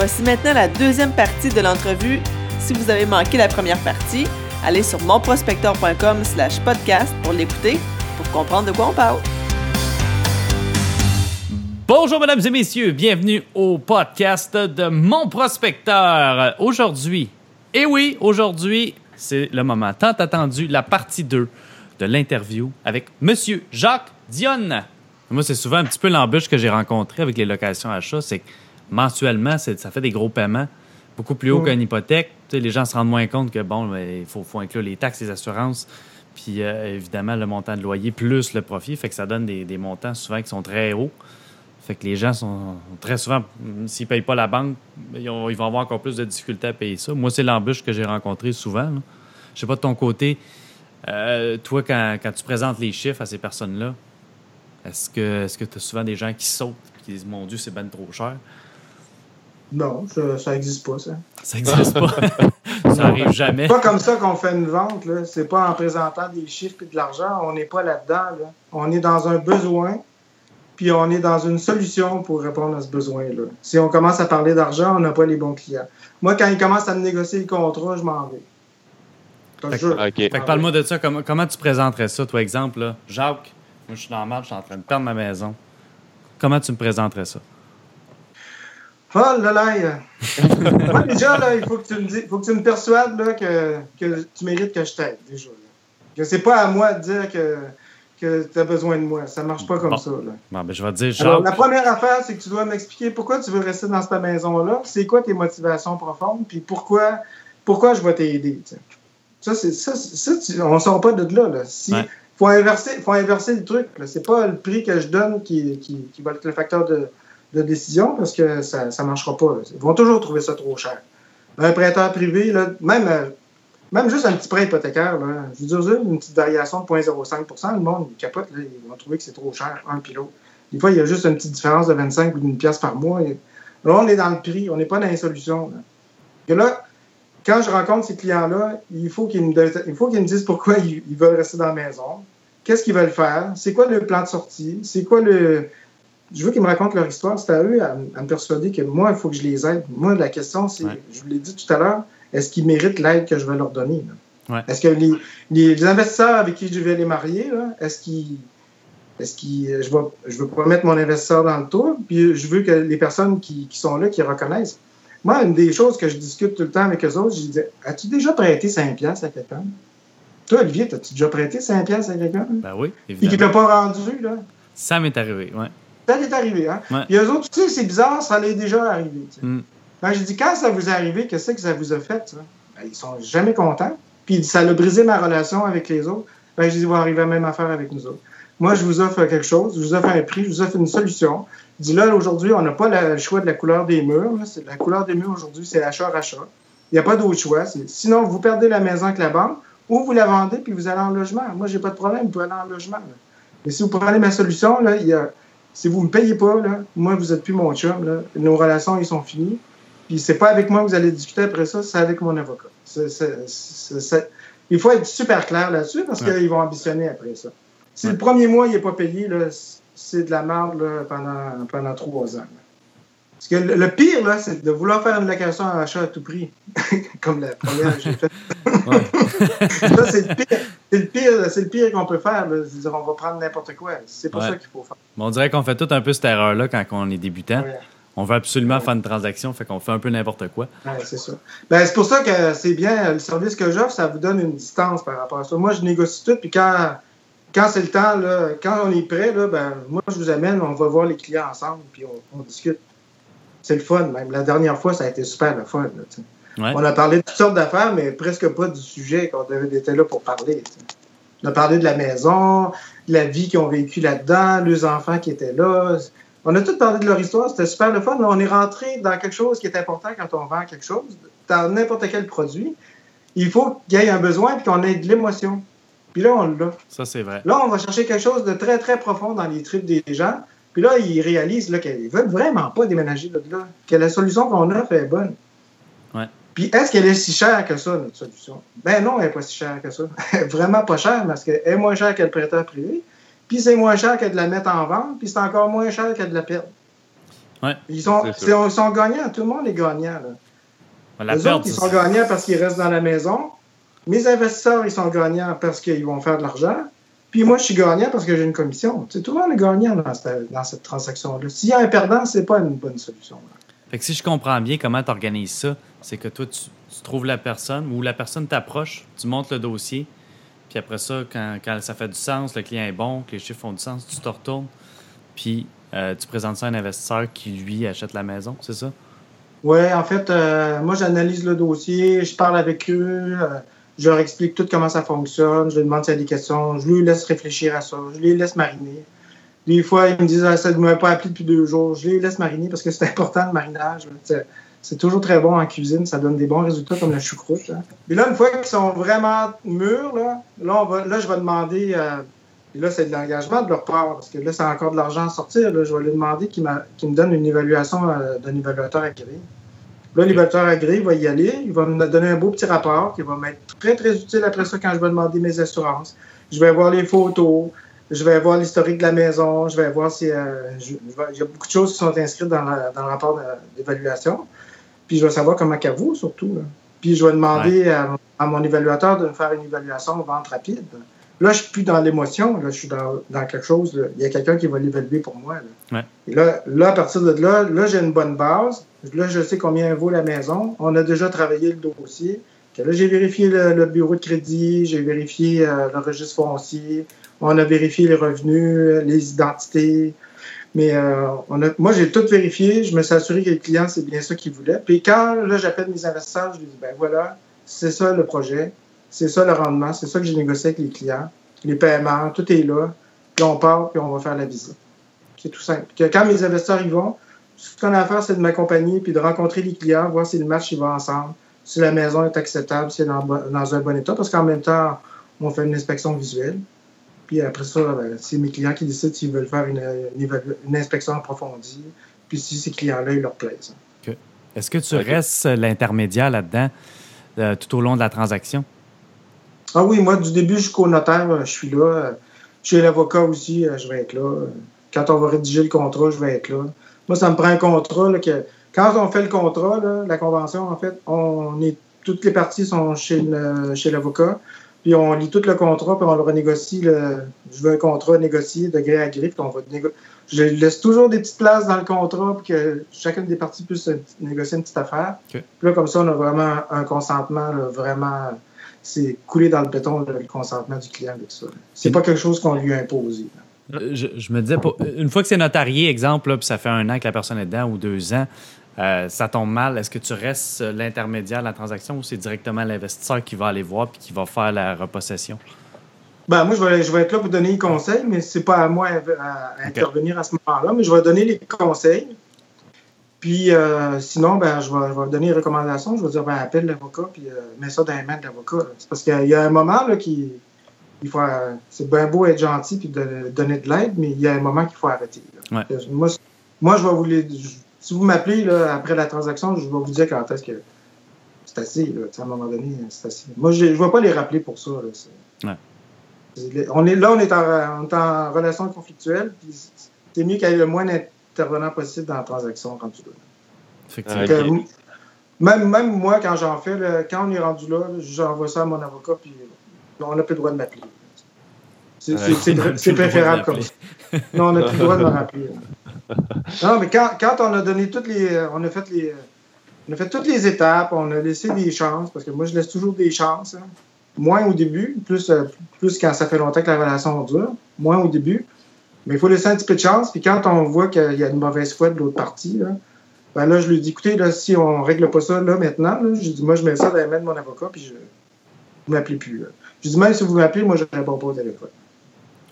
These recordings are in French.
Voici maintenant la deuxième partie de l'entrevue. Si vous avez manqué la première partie, allez sur monprospecteur.com slash podcast pour l'écouter, pour comprendre de quoi on parle. Bonjour mesdames et messieurs, bienvenue au podcast de Mon Prospecteur. Aujourd'hui, et oui, aujourd'hui, c'est le moment tant attendu, la partie 2 de l'interview avec Monsieur Jacques Dionne. Moi, c'est souvent un petit peu l'embûche que j'ai rencontré avec les locations achats, c'est que mensuellement, ça fait des gros paiements, beaucoup plus haut qu'une hypothèque. les gens se rendent moins compte que, bon, il faut, inclure les taxes, les assurances, puis euh, évidemment le montant de loyer plus le profit, fait que ça donne des, montants souvent qui sont très hauts. Fait que les gens sont très souvent, s'ils ne payent pas la banque, ils, vont avoir encore plus de difficultés à payer ça. Moi, c'est l'embûche que j'ai rencontrée souvent. Je sais pas de ton côté, euh, toi, quand, tu présentes les chiffres à ces personnes-là, est-ce que tu as souvent des gens qui sautent et qui disent Mon Dieu, c'est ben trop cher? Non, ça n'existe pas, ça. Ça n'existe pas. ça n'arrive jamais. C'est pas comme ça qu'on fait une vente. Ce C'est pas en présentant des chiffres et de l'argent. On n'est pas là-dedans. On est dans un besoin, puis on est dans une solution pour répondre à ce besoin-là. Si on commence à parler d'argent, on n'a pas les bons clients. Moi, quand ils commencent à me négocier le contrat, je m'en vais. Fait, que parle-moi de ça. Comment, comment, tu présenterais ça, toi, exemple? Là? Jacques, moi, je suis dans le je suis en train de perdre ma maison. Comment tu me présenterais ça? Oh là là! Moi, déjà, là, il faut que tu me, faut que tu me persuades là, que, que tu mérites que je t'aide, déjà. Que c'est pas à moi de dire que, que tu as besoin de moi. Ça marche pas comme ça. Là. Bon, ben, je vais te dire, Jacques... la première affaire, c'est que tu dois m'expliquer pourquoi tu veux rester dans cette maison-là, c'est quoi tes motivations profondes, puis pourquoi, pourquoi je vais t'aider. Ça, c'est ça, ça on ne sort pas de là. là. Si, faut inverser, faut inverser le truc. C'est pas le prix que je donne qui, qui, qui va être le facteur de, de décision parce que ça ne marchera pas. Ils vont toujours trouver ça trop cher. Un prêteur privé, là, même, euh, même juste un petit prêt hypothécaire, là, je veux dire, une petite variation de 0,05% le monde, il capote, là, ils vont trouver que c'est trop cher, un pilote. Des fois, il y a juste une petite différence de 25 ou d'une pièce par mois. là, on est dans le prix, on n'est pas dans les solutions. Et là, quand je rencontre ces clients-là, il faut qu'ils me, me, disent pourquoi ils, veulent rester dans la maison, qu'est-ce qu'ils veulent faire, c'est quoi le plan de sortie, c'est quoi le, je veux qu'ils me racontent leur histoire. C'est à eux à, me persuader que moi, il faut que je les aide. Moi, la question, c'est, je vous l'ai dit tout à l'heure, est-ce qu'ils méritent l'aide que je vais leur donner? Est-ce que les, investisseurs avec qui je vais les marier, est-ce qu'ils. Est-ce qu'ils. Je ne veux pas mettre mon investisseur dans le tour, puis je veux que les personnes qui, sont là, qui reconnaissent. Moi, une des choses que je discute tout le temps avec eux autres, je dis As-tu déjà prêté 5$ à quelqu'un? Toi, Olivier, as-tu déjà prêté 5$ à quelqu'un? Ben oui, évidemment. Et qui t'a pas rendu, là? Ça m'est arrivé, oui. Ça est arrivé. Hein? Ouais. eux autres, tu sais, c'est bizarre, ça l'est déjà arrivé. Mm. Ben, j'ai dit, quand ça vous est arrivé, qu'est-ce que ça vous a fait? Ben, ils sont jamais contents. Puis ça a brisé ma relation avec les autres. Ben, j'ai dit, ils vont arriver à la même affaire avec nous autres. Moi, je vous offre quelque chose, je vous offre un prix, je vous offre une solution. Je dis là, aujourd'hui, on n'a pas le choix de la couleur des murs. La couleur des murs aujourd'hui, c'est achat-rachat. Il n'y a pas d'autre choix. Sinon, vous perdez la maison avec la banque ou vous la vendez puis vous allez en logement. Moi, j'ai pas de problème, vous pouvez aller en logement. Mais si vous prenez ma solution, là, il y a si vous ne me payez pas, là, moi, vous n'êtes plus mon chum. Là. Nos relations, ils sont finies. Puis c'est pas avec moi que vous allez discuter après ça, c'est avec mon avocat. il faut être super clair là-dessus parce qu'ils vont ambitionner après ça. Si le premier mois, il n'est pas payé, c'est de la merde pendant, pendant trois ans. Parce que le, pire, là, c'est de vouloir faire une location à achat à tout prix, comme la première que j'ai faite. ça, c'est le pire. C'est le pire, c'est le pire qu'on peut faire. Dire, on va prendre n'importe quoi. C'est pas ça qu'il faut faire. on dirait qu'on fait tout un peu cette erreur-là quand on est débutant. On veut absolument faire une transaction, fait qu'on fait un peu n'importe quoi. c'est ça. Ben, c'est pour ça que c'est bien, le service que j'offre, ça vous donne une distance par rapport à ça. Moi, je négocie tout, puis quand, quand c'est le temps, là, quand on est prêt, là, ben, moi, je vous amène, on va voir les clients ensemble, puis on discute c'est le fun. Même la dernière fois, ça a été super le fun. On a parlé de toutes sortes d'affaires, mais presque pas du sujet qu'on était là pour parler. On a parlé de la maison, de la vie qu'ils ont vécu là-dedans, les enfants qui étaient là. On a tout parlé de leur histoire, c'était super le fun. On est rentré dans quelque chose qui est important quand on vend quelque chose, dans n'importe quel produit. Il faut qu'il y ait un besoin et qu'on ait de l'émotion. Puis là, on l'a. Ça, c'est vrai. Là, on va chercher quelque chose de très, très profond dans les tripes des gens. Puis là, ils réalisent qu'ils ne veulent vraiment pas déménager de là, que la solution qu'on offre est bonne. Ouais. Puis est-ce qu'elle est si chère que ça, notre solution? Ben non, elle n'est pas si chère que ça. vraiment pas chère parce qu'elle est moins chère que le prêteur privé. Puis c'est moins cher que de la mettre en vente, puis c'est encore moins cher que de la perdre. Ils, sont, ils sont gagnants. Tout le monde est gagnant. Là. Les autres, ils sont gagnants parce qu'ils restent dans la maison. Mes investisseurs, ils sont gagnants parce qu'ils vont faire de l'argent. Puis moi, je suis gagnant parce que j'ai une commission. tout le monde est gagnant dans cette, dans cette transaction-là. S'il y a un perdant, c'est pas une bonne solution. Fait que si je comprends bien comment tu organises ça, c'est que toi, tu, trouves la personne ou la personne t'approche, tu montes le dossier, puis après ça, quand, quand, ça fait du sens, le client est bon, que les chiffres font du sens, tu te retournes, puis euh, tu présentes ça à un investisseur qui, lui, achète la maison, c'est ça? Oui, en fait, euh, moi, j'analyse le dossier, je parle avec eux. Euh, je leur explique tout comment ça fonctionne, je leur demande s'il y a des questions, je lui laisse réfléchir à ça, je les laisse mariner. Des fois, ils me disent ah, ça ne m'a pas appelé depuis deux jours. Je les laisse mariner parce que c'est important le marinage. C'est toujours très bon en cuisine, ça donne des bons résultats comme la choucroute. Hein. Et là, une fois qu'ils sont vraiment mûrs, là, je vais demander, euh, et là, c'est de l'engagement de leur part, parce que là, c'est encore de l'argent à sortir. Là, je vais lui demander qu'ils me donnent une évaluation euh, d'un évaluateur agréé. Là, l'évaluateur agréé va y aller, il va me donner un beau petit rapport qui va m'être très, très utile après ça quand je vais demander mes assurances. Je vais voir les photos, je vais voir l'historique de la maison, je vais voir si. Euh, il y a beaucoup de choses qui sont inscrites dans, le rapport d'évaluation. Puis je vais savoir comment qu'à vous, surtout. Puis je vais demander à, mon évaluateur de me faire une évaluation vente rapide. Là, je suis plus dans l'émotion, là, je suis dans, quelque chose. Il y a quelqu'un qui va l'évaluer pour moi. Et là, là, à partir de là, là, j'ai une bonne base. Là, je sais combien vaut la maison. On a déjà travaillé le dossier. Là, j'ai vérifié le, bureau de crédit, j'ai vérifié euh, le registre foncier, on a vérifié les revenus, les identités. Mais euh, on a, moi, j'ai tout vérifié. Je me suis assuré que le client, c'est bien ça qu'il voulait. Puis quand là, j'appelle mes investisseurs, je lui dis, ben voilà, c'est ça le projet, c'est ça le rendement, c'est ça que j'ai négocié avec les clients, les paiements, tout est là. Puis on part, puis on va faire la visite. C'est tout simple. quand mes investisseurs y vont, ce qu'on a à faire, c'est de m'accompagner puis de rencontrer les clients, voir si le match il va ensemble, si la maison est acceptable, si elle est dans, un bon état, parce qu'en même temps, on fait une inspection visuelle. Puis après ça, ben, c'est mes clients qui décident s'ils veulent faire une, une, inspection approfondie, puis si ces clients-là, ils leur plaisent. Est-ce que tu restes l'intermédiaire là-dedans euh, tout au long de la transaction? Ah oui, moi, du début jusqu'au notaire, euh, je suis là. Chez l'avocat aussi, euh, je vais être là. Quand on va rédiger le contrat, je vais être là. Moi, ça me prend un contrat que quand on fait le contrat, la convention, en fait, on est toutes les parties sont chez chez l'avocat, puis on lit tout le contrat, puis on le renégocie. Le, je veux un contrat négocié de gré à gré, puis on va Je laisse toujours des petites places dans le contrat pour que chacune des parties puisse négocier une petite affaire. Puis là, comme ça, on a vraiment un consentement, vraiment, c'est coulé dans le béton, le consentement du client avec ça. C'est pas quelque chose qu'on lui a imposé. Euh, je, me disais, une fois que c'est notarié, exemple, puis ça fait un an que la personne est dedans ou deux ans, euh, ça tombe mal, est-ce que tu restes l'intermédiaire de la transaction ou c'est directement l'investisseur qui va aller voir puis qui va faire la repossession? Ben, moi, je vais, je vais être là pour donner les conseils, mais c'est pas à moi à, intervenir à ce moment-là, mais je vais donner les conseils. Puis euh, sinon, ben, je, vais, je vais donner les recommandations. Je vais dire, ben, appelle l'avocat, puis mets ça dans les mains de l'avocat. C'est parce qu'il y, a un moment là, qui, il faut, c'est bien beau être gentil puis de donner de l'aide, mais il y a un moment qu'il faut arrêter. Moi, moi, je vais vous les, si vous m'appelez après la transaction, je vais vous dire quand est-ce que c'est assez. à un moment donné, c'est assez. Moi, je ne vais pas les rappeler pour ça. Là, on est, là, on est, en, relation conflictuelle. C'est mieux qu'il y ait le moins d'intervenants possible dans la transaction rendu là. même, même moi, quand j'en fais, quand on est rendu là, j'envoie ça à mon avocat, puis on n'a plus le droit de m'appeler. C'est préférable comme ça. Non, on n'a plus le droit de me rappeler. Non, mais quand, quand, on a donné toutes les. On a fait les. On a fait toutes les étapes, on a laissé des chances, parce que moi, je laisse toujours des chances. Hein. Moins au début, plus, euh, plus quand ça fait longtemps que la relation dure, moins au début. Mais il faut laisser un petit peu de chance. Puis quand on voit qu'il y a une mauvaise foi de l'autre partie, là, ben là, je lui dis, écoutez, là, si on ne règle pas ça là maintenant, là, je dis, moi, je mets ça dans les mains de mon avocat, puis je ne m'appelez plus. Je dis, même si vous m'appelez, moi, je ne réponds pas au téléphone.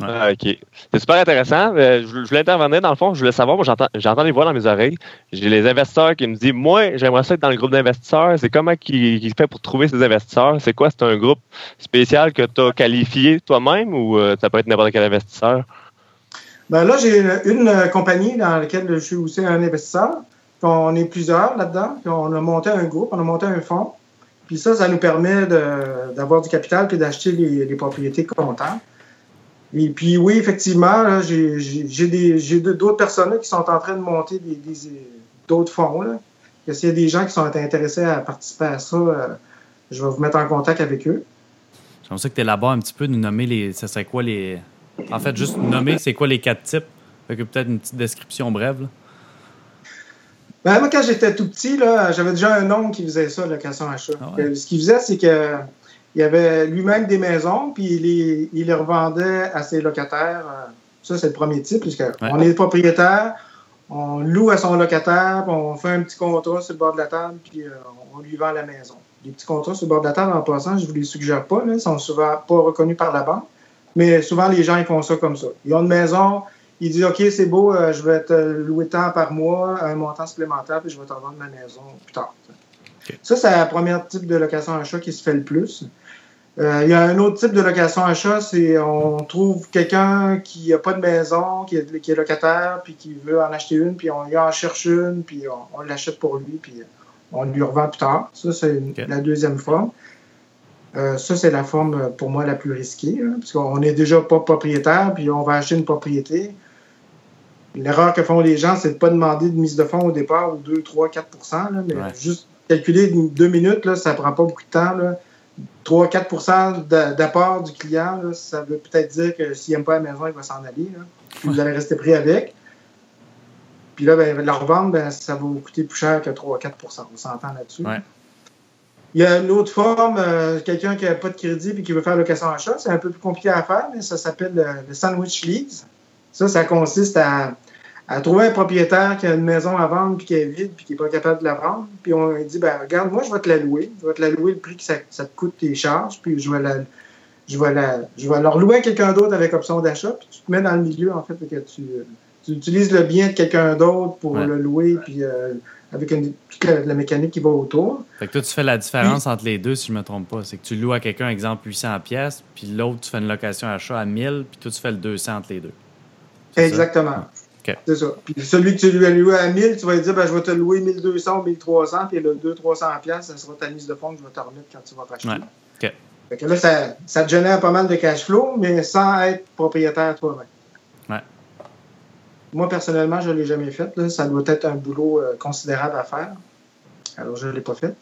Ah, OK. C'est super intéressant. Euh, je, voulais intervenir dans le fond. Je voulais savoir, moi, j'entends les voix dans mes oreilles. J'ai les investisseurs qui me disent Moi, j'aimerais ça être dans le groupe d'investisseurs. C'est comment qu'il fait pour trouver ces investisseurs? C'est quoi? C'est un groupe spécial que tu as qualifié toi-même ou euh, ça peut être n'importe quel investisseur? Ben là, j'ai une, compagnie dans laquelle je suis aussi un investisseur. on est plusieurs là-dedans. on a monté un groupe, on a monté un fonds. Puis ça, ça nous permet d'avoir du capital et d'acheter les, les propriétés comptables. Et puis oui, effectivement, j'ai d'autres personnes qui sont en train de monter d'autres fonds. Là. S'il y a des gens qui sont intéressés à participer à ça, euh, je vais vous mettre en contact avec eux. J'aimerais ça que tu élabores un petit peu, nous nommer les. Ça serait quoi les. En fait, juste nommer c'est quoi les quatre types. Fait que peut-être une petite description brève. Ben, moi, quand j'étais tout petit, j'avais déjà un oncle qui faisait ça, location achat. Ah euh, Ce qu'il faisait, c'est que il avait lui-même des maisons, puis il les, il les, revendait à ses locataires. Ça, c'est le premier type, puisqu'on on est propriétaire, on loue à son locataire, puis on fait un petit contrat sur le bord de la table, puis euh, on lui vend la maison. Les petits contrats sur le bord de la table, en passant, je ne vous les suggère pas, là, ils sont souvent pas reconnus par la banque, mais souvent les gens ils font ça comme ça. Ils ont une maison, ils disent OK, c'est beau, euh, je vais te louer tant par mois, un montant supplémentaire, puis je vais te revendre ma maison plus tard. Ça, c'est le premier type de location achat qui se fait le plus. Euh, il y a un autre type de location achat, c'est on trouve quelqu'un qui n'a pas de maison, qui est, locataire, puis qui veut en acheter une, puis on lui en cherche une, puis on, l'achète pour lui, puis on lui revend plus tard. Ça, c'est la deuxième forme. Euh, ça, c'est la forme pour moi la plus risquée, hein, parce qu'on n'est déjà pas propriétaire, puis on va acheter une propriété. L'erreur que font les gens, c'est de ne pas demander de mise de fonds au départ, ou 2, 3, 4% mais juste calculer deux minutes, là, ça ne prend pas beaucoup de temps. Là. 3-4% d'apport du client, ça veut peut-être dire que s'il n'aime pas la maison, il va s'en aller. Puis vous allez rester pris avec. Puis là, ben, la revendre, ben, ça va vous coûter plus cher que 3-4% On s'entend là-dessus. Il y a une autre forme, euh, quelqu'un qui n'a pas de crédit et qui veut faire location achat. C'est un peu plus compliqué à faire, mais ça s'appelle le, sandwich lease. Ça, ça consiste à à trouver un propriétaire qui a une maison à vendre puis qui est vide puis qui n'est pas capable de la vendre. Puis on lui dit ben regarde, moi je vais te la louer. Je vais te la louer le prix que ça, te coûte tes charges, puis je vais la. Je vais, la, je vais leur louer à quelqu'un d'autre avec option d'achat, puis tu te mets dans le milieu, en fait, que tu, tu utilises le bien de quelqu'un d'autre pour le louer, puis euh, avec une, toute la, mécanique qui va autour. Fait que toi, tu fais la différence entre les deux, si je ne me trompe pas. C'est que tu loues à quelqu'un, exemple, 800 pièces, puis l'autre, tu fais une location achat à 1000, puis toi, tu fais le 200 entre les deux. Exactement. C'est ça. Puis celui que tu lui as loué à 1000, tu vas lui dire ben, je vais te louer 1200 ou 1300, puis le 200-300$, ça sera ta mise de fonds que je vais te remettre quand tu vas racheter. Ouais. Fait que là, ça, ça, te génère pas mal de cash flow, mais sans être propriétaire toi-même. Moi, personnellement, je ne l'ai jamais fait. Ça doit être un boulot euh, considérable à faire. Alors, je ne l'ai pas fait.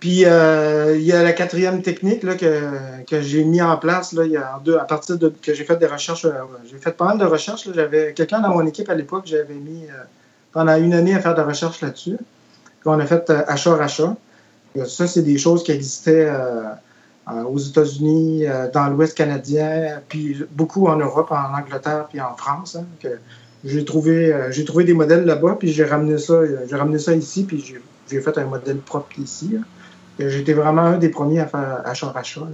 Puis euh, il y a la quatrième technique que, j'ai mis en place là, à partir de que j'ai fait des recherches. Euh, j'ai fait pas mal de recherches. J'avais quelqu'un dans mon équipe à l'époque, j'avais mis pendant une année à faire des recherches là-dessus. Puis on a fait achat-rachat. Ça, c'est des choses qui existaient aux États-Unis, dans l'Ouest canadien, puis beaucoup en Europe, en Angleterre, puis en France. Hein, que j'ai trouvé, j'ai trouvé des modèles là-bas, puis j'ai ramené ça, j'ai ramené ça ici, puis j'ai fait un modèle propre ici. J'étais vraiment un des premiers à faire achat-rachat.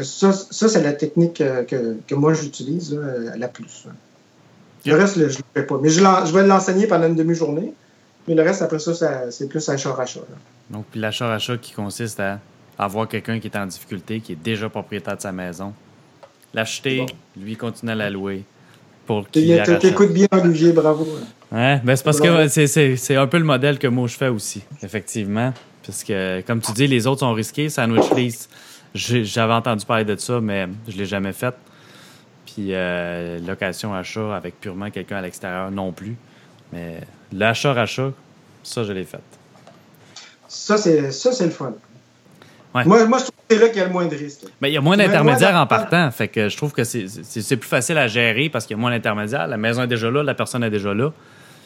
Ça, ça c'est la technique euh, que, que moi j'utilise la plus. Le reste, je ne le fais pas. Mais je, je vais l'enseigner pendant une demi-journée. Mais le reste, après ça, c'est plus achat-rachat. Donc, puis l'achat-rachat qui consiste à avoir quelqu'un qui est en difficulté, qui est déjà propriétaire de sa maison, l'acheter, lui continuer à la louer. Pour qu'il T'écoutes bien, Olivier, bravo. Ouais, ben c'est parce que c'est un peu le modèle que moi je fais aussi, effectivement. Parce que, comme tu dis, les autres sont risqués. Sandwich Lease, j'avais entendu parler de ça, mais je ne l'ai jamais fait. Puis euh, location-achat avec purement quelqu'un à l'extérieur non plus. Mais l'achat-rachat, ça, je l'ai fait. Ça, c'est le fun. Moi, moi, je trouve que c'est là qu'il y a le moins de risques. Mais il y a moins d'intermédiaires en partant. Fait que je trouve que c'est plus facile à gérer parce qu'il y a moins d'intermédiaires. La maison est déjà là, la personne est déjà là.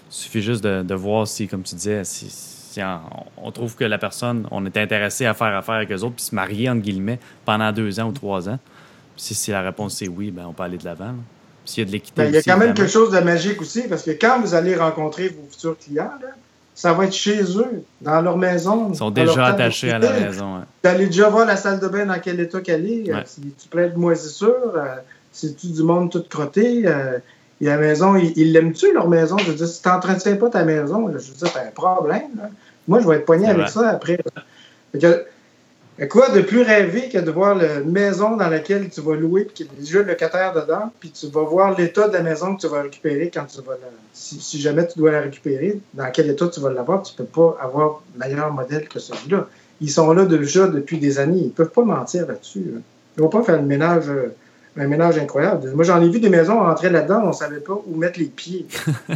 Il suffit juste de, de voir si, comme tu disais, si, on, trouve que la personne, on est intéressé à faire affaire avec eux autres, puis se marier, entre guillemets, pendant deux ans ou trois ans. Puis si, la réponse est oui, ben, on peut aller de l'avant. S'il y a de l'équité. Ben, il y a quand même quelque chose de magique aussi, parce que quand vous allez rencontrer vos futurs clients, ça va être chez eux, dans leur maison. Ils sont déjà attachés à la maison. Vous allez déjà voir la salle de bain dans quel état qu'elle est. Si tu plais de moisissure, euh, si tu du monde tout crotté. Euh, et la maison, ils l'aiment-tu, leur maison? Je veux dire, si tu n'entretiens pas ta maison, je veux dire, c'est un problème. Moi, je vais être poigné avec ça après. Quoi de plus rêver que de voir la maison dans laquelle tu vas louer, puis qu'il y a déjà le locataire dedans, puis tu vas voir l'état de la maison que tu vas récupérer quand tu vas la... si, jamais tu dois la récupérer, dans quel état tu vas l'avoir, tu peux pas avoir meilleur modèle que celui-là. Ils sont là déjà depuis des années, ils peuvent pas mentir là-dessus. Ils ne vont pas faire le ménage euh, un ménage incroyable. Moi, j'en ai vu des maisons rentrer là-dedans, on savait pas où mettre les pieds.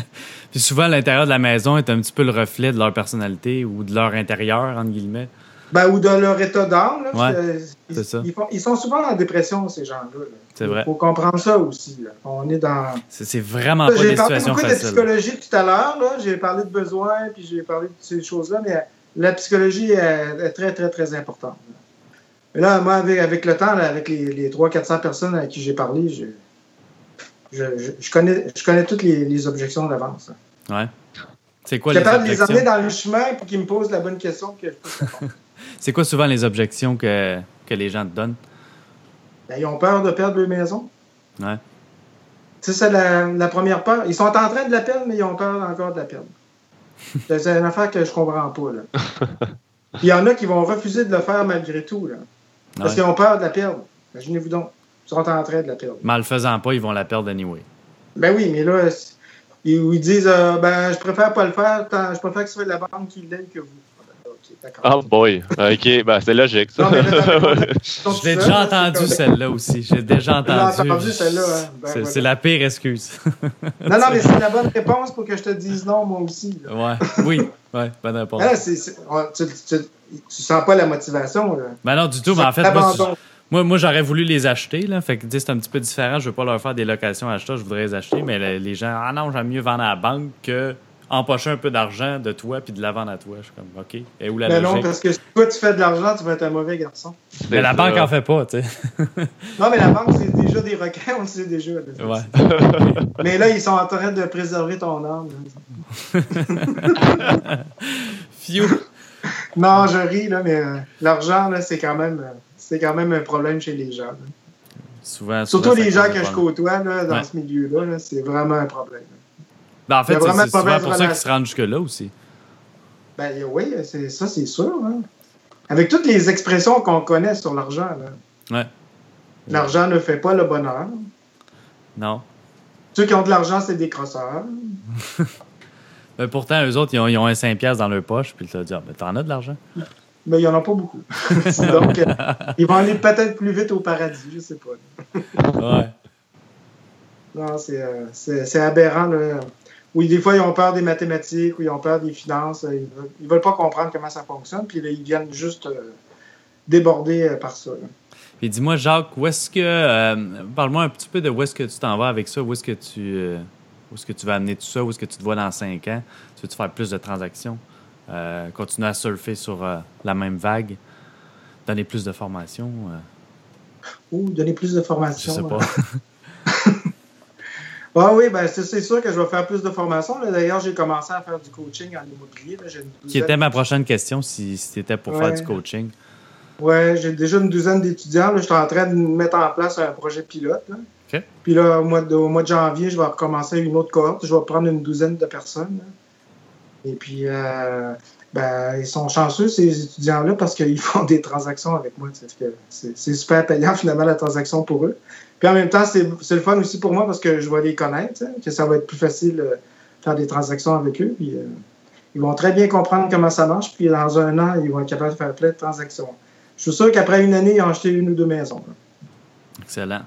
Puis souvent, l'intérieur de la maison est un petit peu le reflet de leur personnalité ou de leur intérieur, entre guillemets. Ben, ou de leur état d'âme. Ouais, ils, ils sont souvent en dépression, ces gens-là. C'est vrai. Il faut comprendre ça aussi. là. On est dans. C'est vraiment pas J'ai parlé beaucoup de psychologie tout à l'heure. là. J'ai parlé de besoins, puis j'ai parlé de ces choses-là, mais la psychologie est, est très, très, très importante. Mais là, moi, avec, avec le temps, là, avec les, les 300-400 personnes à qui j'ai parlé, je, je, je- je connais, je connais toutes les, les objections d'avance. là. Ouais. C'est quoi Je les suis capable de les objections? emmener dans le chemin pour qu'ils me posent la bonne question que je puisse répondre. C'est quoi souvent les objections que, que les gens te donnent? Ben, ils ont peur de perdre leur maison. Ouais. Tu sais, c'est la, la première peur. Ils sont en train de la perdre, mais ils ont peur encore de la perdre. C'est c'est une affaire que je comprends pas. Là. Il y en a qui vont refuser de le faire malgré tout. Là, parce Ouais. qu'ils ont peur de la perdre. Imaginez-vous donc. Ils sont en train de la perdre. Mais en le faisant pas, ils vont la perdre anyway. Ben oui, mais là, ils, ils disent euh, ben, je préfère pas le faire, tant- je préfère que ce soit la banque qui l'aide que vous. Oh boy. OK, ben c'est logique, ça. Je l'ai déjà entendu, celle-là aussi. J'ai déjà Tu entendu. celle-là. hein? Ben, C'est voilà. la pire excuse. Non, non, mais c'est la bonne réponse pour que je te dise non, moi aussi. là. ouais. Oui. Ouais. Bonne réponse. Ah, on- tu, tu, tu sens pas la motivation. Là. Ben non, du tout. Mais en fait, moi, moi, moi, j'aurais voulu les acheter. Là. Fait que c'est un petit peu différent. Je veux pas leur faire des locations à achat. Je voudrais les acheter. Mais le- les gens, ah non, j'aime mieux vendre à la banque que empocher un peu d'argent de toi puis de la vendre à toi. Je suis comme, OK. Et où la Mais non, parce que si toi tu fais de l'argent, tu vas être un mauvais garçon. Mais la banque en fait pas, tu sais. Non, mais la banque, c'est déjà des requins, on le sait déjà. là. Ouais. Mais là, ils sont en train de préserver ton âme. Phew. Non, je ris, là, mais euh, l'argent, là, c'est quand même euh, c'est quand même un problème chez les gens. là. Souvent, Surtout souvent, les gens que je côtoie là, dans Ouais. ce milieu-là, là, c'est vraiment un problème. Ben, en fait, c'est souvent pour ça qu'ils se rendent jusque-là aussi. Ben oui, ça, c'est sûr. hein. Avec toutes les expressions qu'on connaît sur l'argent, là. Ouais. l'argent ne fait pas le bonheur. Non. Ceux qui ont de l'argent, c'est des crosseurs. Mais pourtant, eux autres, ils ont, ils ont un 5$ dans leur poche, puis tu vas dire, ben, t'en as de l'argent. Mais il n'y en a pas beaucoup. Donc, euh, ils vont aller peut-être plus vite au paradis, je sais pas. Ouais. Non, c'est, euh, aberrant. Là. Oui, des fois, ils ont peur des mathématiques ou ils ont peur des finances. Ils veulent, ils veulent pas comprendre comment ça fonctionne, puis là, ils viennent juste euh, déborder euh, par ça. là. Puis dis-moi, Jacques, où est-ce que. euh, Parle-moi un petit peu de où est-ce que tu t'en vas avec ça, où est-ce que tu. euh, où est-ce que tu vas amener tout ça, où est-ce que tu te vois dans 5 ans? Tu veux-tu faire plus de transactions? Euh, continuer à surfer sur euh, la même vague? Donner plus de formation? euh, Ou donner plus de je formation. sais pas. Ah oui, ben, c'est, sûr que je vais faire plus de formation. D'ailleurs, j'ai commencé à faire du coaching en immobilier. Qui était ma prochaine question, si, si c'était pour faire du coaching. Ouais, j'ai déjà une douzaine d'étudiants. Je suis en train de mettre en place un projet pilote. là. Puis là, au mois, de, au mois de janvier, je vais recommencer une autre cohorte. Je vais prendre une douzaine de personnes. là. Et puis, euh, ben, ils sont chanceux, ces étudiants-là, parce qu'ils font des transactions avec moi. c'est super payant, finalement, la transaction pour eux. Puis en même temps, c'est le fun aussi pour moi parce que je vais les connaître, que ça va être plus facile de faire des transactions avec eux. Puis, euh, ils vont très bien comprendre comment ça marche. Puis dans un an, ils vont être capables de faire plein de transactions. Je suis sûr qu'après une année, ils ont acheté une ou deux maisons. Excellent.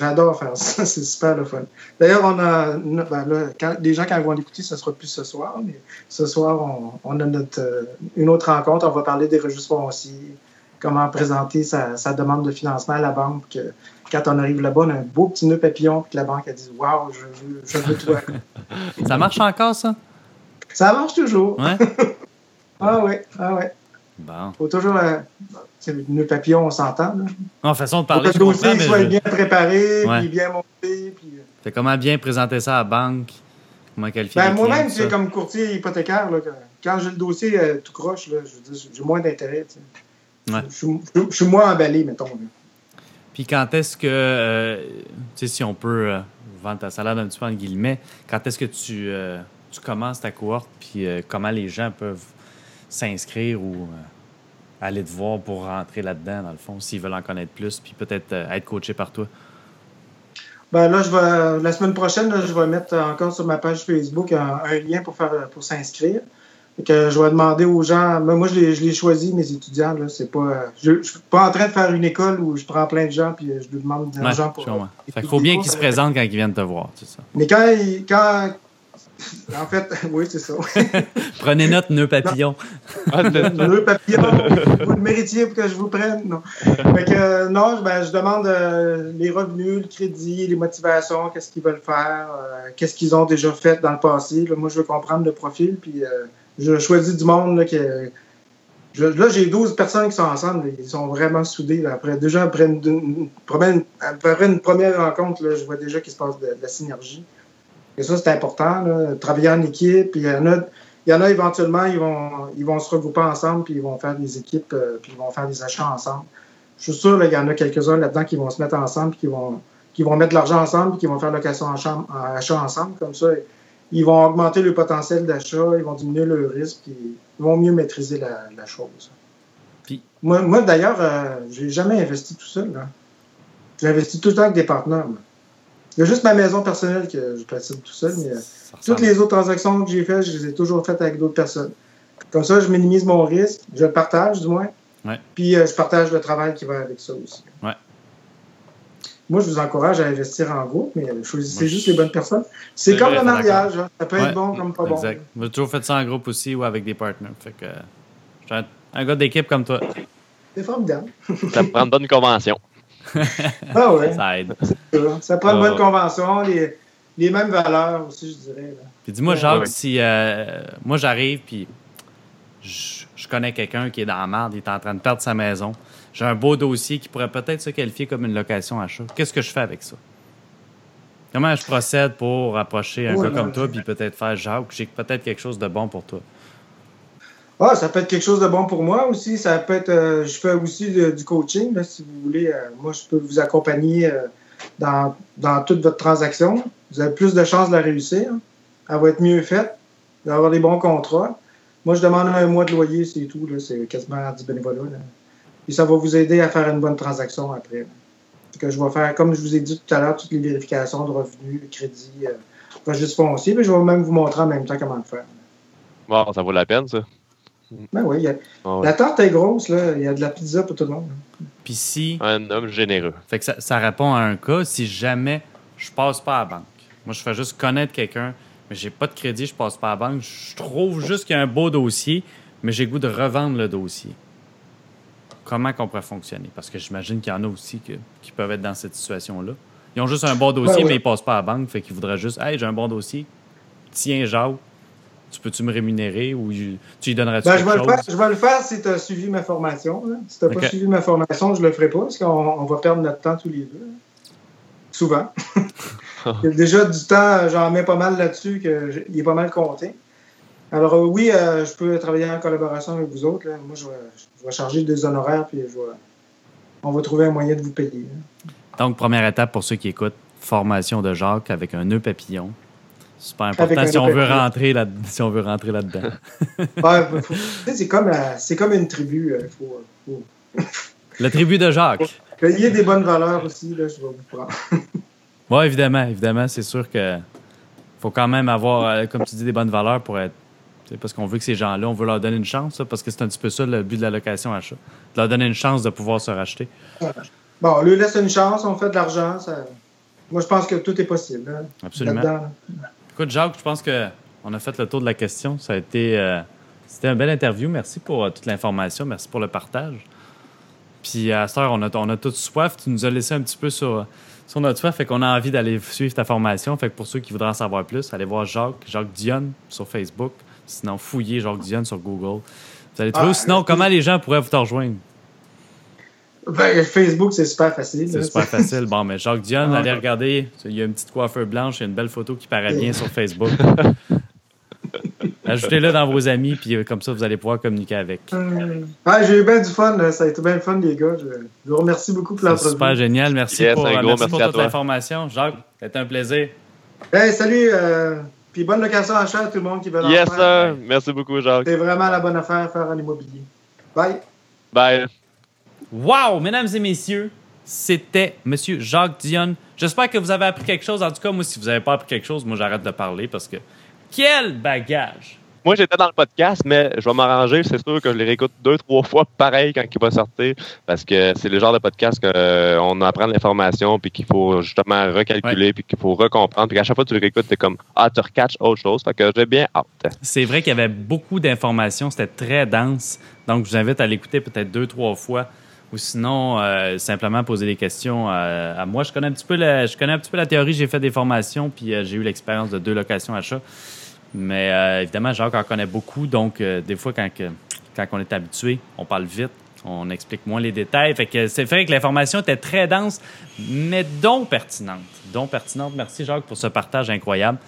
J'adore faire ça, c'est super le fun. D'ailleurs, on a, ben là, quand, les gens, quand ils vont l'écouter, ce sera plus ce soir, mais ce soir, on, on a notre, euh, une autre rencontre. On va parler des registres fonciers, comment présenter sa, sa demande de financement à la banque. que quand on arrive là-bas, on a un beau petit nœud papillon, puis que la banque a dit Waouh, je veux, je veux toi. Ça marche encore, ça? ça marche toujours. Ouais? Ah ouais, ah ouais. Bon. Faut toujours. Euh, le nœud papillon, on s'entend. En façon de Faut que parler, le je comprends, dossier soit je- bien préparé, Ouais. puis bien monté. Puis, euh, Fait comment bien présenter ça à la banque? Comment qualifier Ben, moi-même, c'est comme courtier hypothécaire. Là, quand j'ai le dossier euh, tout croche, là, je j'ai moins d'intérêt. Ouais. Je, suis- je- je suis moins emballé, mettons. là. Puis quand est-ce que, euh, tu sais, si on peut euh, vendre ta salade un petit peu en guillemets, quand est-ce que tu, euh, tu commences ta cohorte, puis comment les gens peuvent s'inscrire ou aller te voir pour rentrer là-dedans, dans le fond, s'ils veulent en connaître plus, puis peut-être être coaché par toi? Ben, là, je vais, la semaine prochaine, là, je vais mettre encore sur ma page Facebook un, un lien pour, pour s'inscrire. Que je vais demander aux gens. Moi, je les, je les choisis, mes étudiants. Là, c'est pas, je ne suis pas en train de faire une école où je prends plein de gens puis je leur demande de l'argent pour. Il faut bien qu'ils se présentent quand ils viennent te voir. C'est ça. Mais quand, quand, en fait, oui, c'est ça. Prenez note, nœud papillon. nœud papillon, vous le méritiez pour que je vous prenne. Non, fait que, non ben, je demande euh, les revenus, le crédit, les motivations, qu'est-ce qu'ils veulent faire, euh, qu'est-ce qu'ils ont déjà fait dans le passé. Là, moi, je veux comprendre le profil, puis euh, je choisis du monde là, qui là, j'ai 12 personnes qui sont ensemble. Ils sont vraiment soudés. Après, déjà, après une, première rencontre, je vois déjà qu'il se passe de la synergie. Et ça, c'est important, travailler en équipe. il y en a, il y en a éventuellement, ils vont, ils vont se regrouper ensemble, puis ils vont faire des équipes, euh, puis ils vont faire des achats ensemble. Je suis sûr qu'il y en a quelques-uns là-dedans qui vont se mettre ensemble, puis qui vont, qui vont mettre de l'argent ensemble, puis qui vont faire location en, chambre, achat ensemble. Comme ça, ils vont augmenter le potentiel d'achat, ils vont diminuer le risque, puis ils vont mieux maîtriser la, chose. Puis... Moi, moi d'ailleurs, euh, j'ai jamais investi tout seul. J'ai investi tout le temps avec des partenaires. Il y a juste ma maison personnelle que je pratique tout seul, mais euh, toutes les autres transactions que j'ai faites, je les ai toujours faites avec d'autres personnes. Comme ça, je minimise mon risque, je le partage du moins. Puis euh, je partage le travail qui va avec ça aussi. Moi, je vous encourage à investir en groupe, mais choisissez juste les bonnes personnes. C'est comme le mariage, hein. ça peut être bon comme pas bon. Exact. J'ai toujours fait ça en groupe aussi ou avec des partenaires. Fait que, un, un gars d'équipe comme toi. C'est formidable. ça prend une bonne convention. ah ouais. Ça aide. Ça prend une bonne convention, les, les, mêmes valeurs aussi, je dirais. Puis dis-moi, Jacques, si euh, moi j'arrive, puis je, je connais quelqu'un qui est dans la merde, il est en train de perdre sa maison. J'ai un beau dossier qui pourrait peut-être se qualifier comme une location achat. Qu'est-ce que je fais avec ça? Comment je procède pour approcher un gars comme toi, puis peut-être faire Jacques, j'ai peut-être quelque chose de bon pour toi? Ah, ça peut être quelque chose de bon pour moi aussi. Ça peut être, euh, je fais aussi du coaching, si vous voulez. Euh, moi, je peux vous accompagner euh, dans, dans, toute votre transaction. Vous avez plus de chances de la réussir. Elle va être mieux faite, d'avoir des bons contrats. Moi, je demande un mois de loyer, c'est tout. C'est quasiment du bénévolat. Et ça va vous aider à faire une bonne transaction après. Que je vais faire, comme je vous ai dit tout à l'heure, toutes les vérifications de revenus, crédit, registre foncier. Mais je vais même vous montrer en même temps comment le faire. Bon, ça vaut la peine, ça. Ben oui, ah la tarte est grosse, là. Il y a de la pizza pour tout le monde. Puis si. Un homme généreux. Fait que ça, répond à un cas si jamais je passe pas à la banque. Moi, je fais juste connaître quelqu'un, mais j'ai pas de crédit, je passe pas à la banque. Je trouve juste qu'il y a un beau dossier, mais j'ai goût de revendre le dossier. Comment qu'on pourrait fonctionner? Parce que j'imagine qu'il y en a aussi qui peuvent être dans cette situation-là. Ils ont juste un bon dossier, ben mais ils passent pas à la banque. Fait qu'ils voudraient juste, hey, j'ai un bon dossier. Tiens, Jacques, tu peux-tu me rémunérer ou tu y donnerais-tu ben, quelque je, vais chose? Le faire, je vais le faire si tu as suivi ma formation. Si tu n'as pas suivi ma formation, je ne le ferai pas parce qu'on va perdre notre temps tous les deux. Souvent. Déjà, du temps, j'en mets pas mal là-dessus, il est pas mal compté. Alors euh, oui, euh, je peux travailler en collaboration avec vous autres. Moi, je vais, charger des honoraires, puis on va trouver un moyen de vous payer. Donc, première étape pour ceux qui écoutent, formation de Jacques avec un nœud papillon. Super important si on, veut rentrer là, si on veut rentrer là-dedans. c'est comme, euh, comme une tribu. Faut, faut... La tribu de Jacques. Il y ait des bonnes valeurs aussi, là, je vais vous prendre. oui, évidemment, évidemment. C'est sûr que faut quand même avoir, comme tu dis, des bonnes valeurs pour être. Parce qu'on veut que ces gens-là, on veut leur donner une chance, parce que c'est un petit peu ça le but de la location achat. De leur donner une chance de pouvoir se racheter. Bon, on lui laisse une chance, on fait de l'argent. Ça... Moi, je pense que tout est possible. Hein, Absolument. Écoute, Jacques, je pense qu'on a fait le tour de la question. Ça a été. Euh, c'était une belle interview. Merci pour euh, toute l'information. Merci pour le partage. Puis à cette heure, on a, on a toute soif. Tu nous as laissé un petit peu sur, sur notre soif. Fait qu'on a envie d'aller suivre ta formation. Fait que pour ceux qui voudraient en savoir plus, allez voir Jacques, Jacques Dionne sur Facebook. Sinon, fouillez Jacques Dionne sur Google. Vous allez trouver. Ah, Sinon, comment les gens pourraient vous te rejoindre? Ben, Facebook, c'est super facile. C'est super facile. Bon, mais Jacques Dion, allez regarder. Il y a une petite coiffeur blanche, il y a une belle photo qui paraît bien sur Facebook. Ajoutez-le dans vos amis, puis euh, comme ça, vous allez pouvoir communiquer avec. Euh, j'ai eu bien du fun. Ça a été bien fun, les gars. Je, vous remercie beaucoup pour l'entrevue. super génial. Merci pour, toute l'information. Jacques, c'était un plaisir. Hey, salut. Euh, puis bonne location à chat à tout le monde qui veut Yes, sir. Merci beaucoup, Jacques. C'est vraiment la bonne affaire à faire en immobilier. Bye. Bye. Wow, mesdames et messieurs, c'était M. Jacques Dion. J'espère que vous avez appris quelque chose. En tout cas, moi, si vous n'avez pas appris quelque chose, moi, j'arrête de parler parce que quel bagage! Moi, j'étais dans le podcast, mais je vais m'arranger. C'est sûr que je les réécoute deux, trois fois pareil quand il va sortir, parce que c'est le genre de podcast qu'on apprend de l'information, puis qu'il faut justement recalculer, puis qu'il faut recomprendre, puis qu'à chaque fois que tu le réécoutes, t'es comme ah, tu recatches autre chose. Fait que j'ai bien hâte. C'est vrai qu'il y avait beaucoup d'informations, c'était très dense. Donc, je vous invite à l'écouter peut-être deux, trois fois ou sinon euh, simplement poser des questions à, moi. Je connais un petit peu la, je connais un petit peu la théorie, j'ai fait des formations, puis euh, j'ai eu l'expérience de deux locations achats. Mais euh, évidemment, Jacques en connaît beaucoup, donc des fois, quand, on est habitué, on parle vite, on explique moins les détails. Fait que c'est vrai que l'information était très dense, mais donc pertinente. Donc pertinente. Merci Jacques pour ce partage incroyable.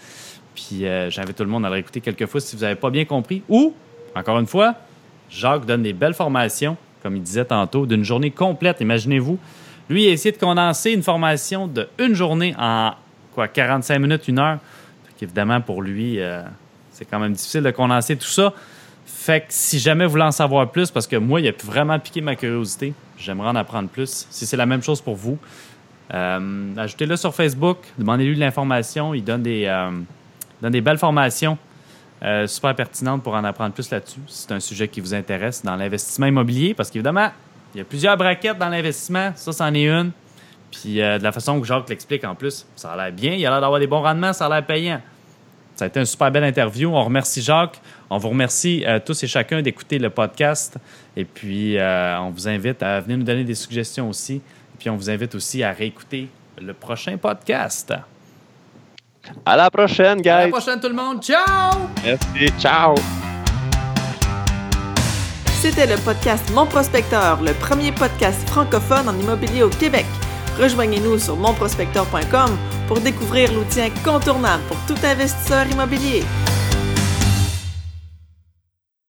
Puis j'invite tout le monde à le réécouter quelques si vous n'avez pas bien compris. Ou, encore une fois, Jacques donne des belles formations comme il disait tantôt, d'une journée complète. Imaginez-vous. Lui, il a essayé de condenser une formation de une journée en quoi 45 minutes, une heure. Évidemment, pour lui, euh, c'est quand même difficile de condenser tout ça. Fait que si jamais vous voulez en savoir plus, parce que moi, il a vraiment piqué ma curiosité, j'aimerais en apprendre plus. Si c'est la même chose pour vous, euh, ajoutez-le sur Facebook, demandez-lui de l'information. Il donne des, euh, donne des belles formations super pertinente pour en apprendre plus là-dessus. C'est un sujet qui vous intéresse dans l'investissement immobilier, parce qu'évidemment, il y a plusieurs braquettes dans l'investissement. Ça, c'en est une. Puis de la façon que Jacques l'explique en plus, ça a l'air bien. Il a l'air d'avoir des bons rendements, ça a l'air payant. Ça a été une super belle interview. On remercie Jacques. On vous remercie euh, tous et chacun d'écouter le podcast. Et puis, on vous invite à venir nous donner des suggestions aussi. Et puis, on vous invite aussi à réécouter le prochain podcast. À la prochaine, guys. À la prochaine, tout le monde. Ciao! Merci. Ciao! C'était le podcast Mon Prospecteur, le premier podcast francophone en immobilier au Québec. Rejoignez-nous sur monprospecteur.com pour découvrir l'outil incontournable pour tout investisseur immobilier.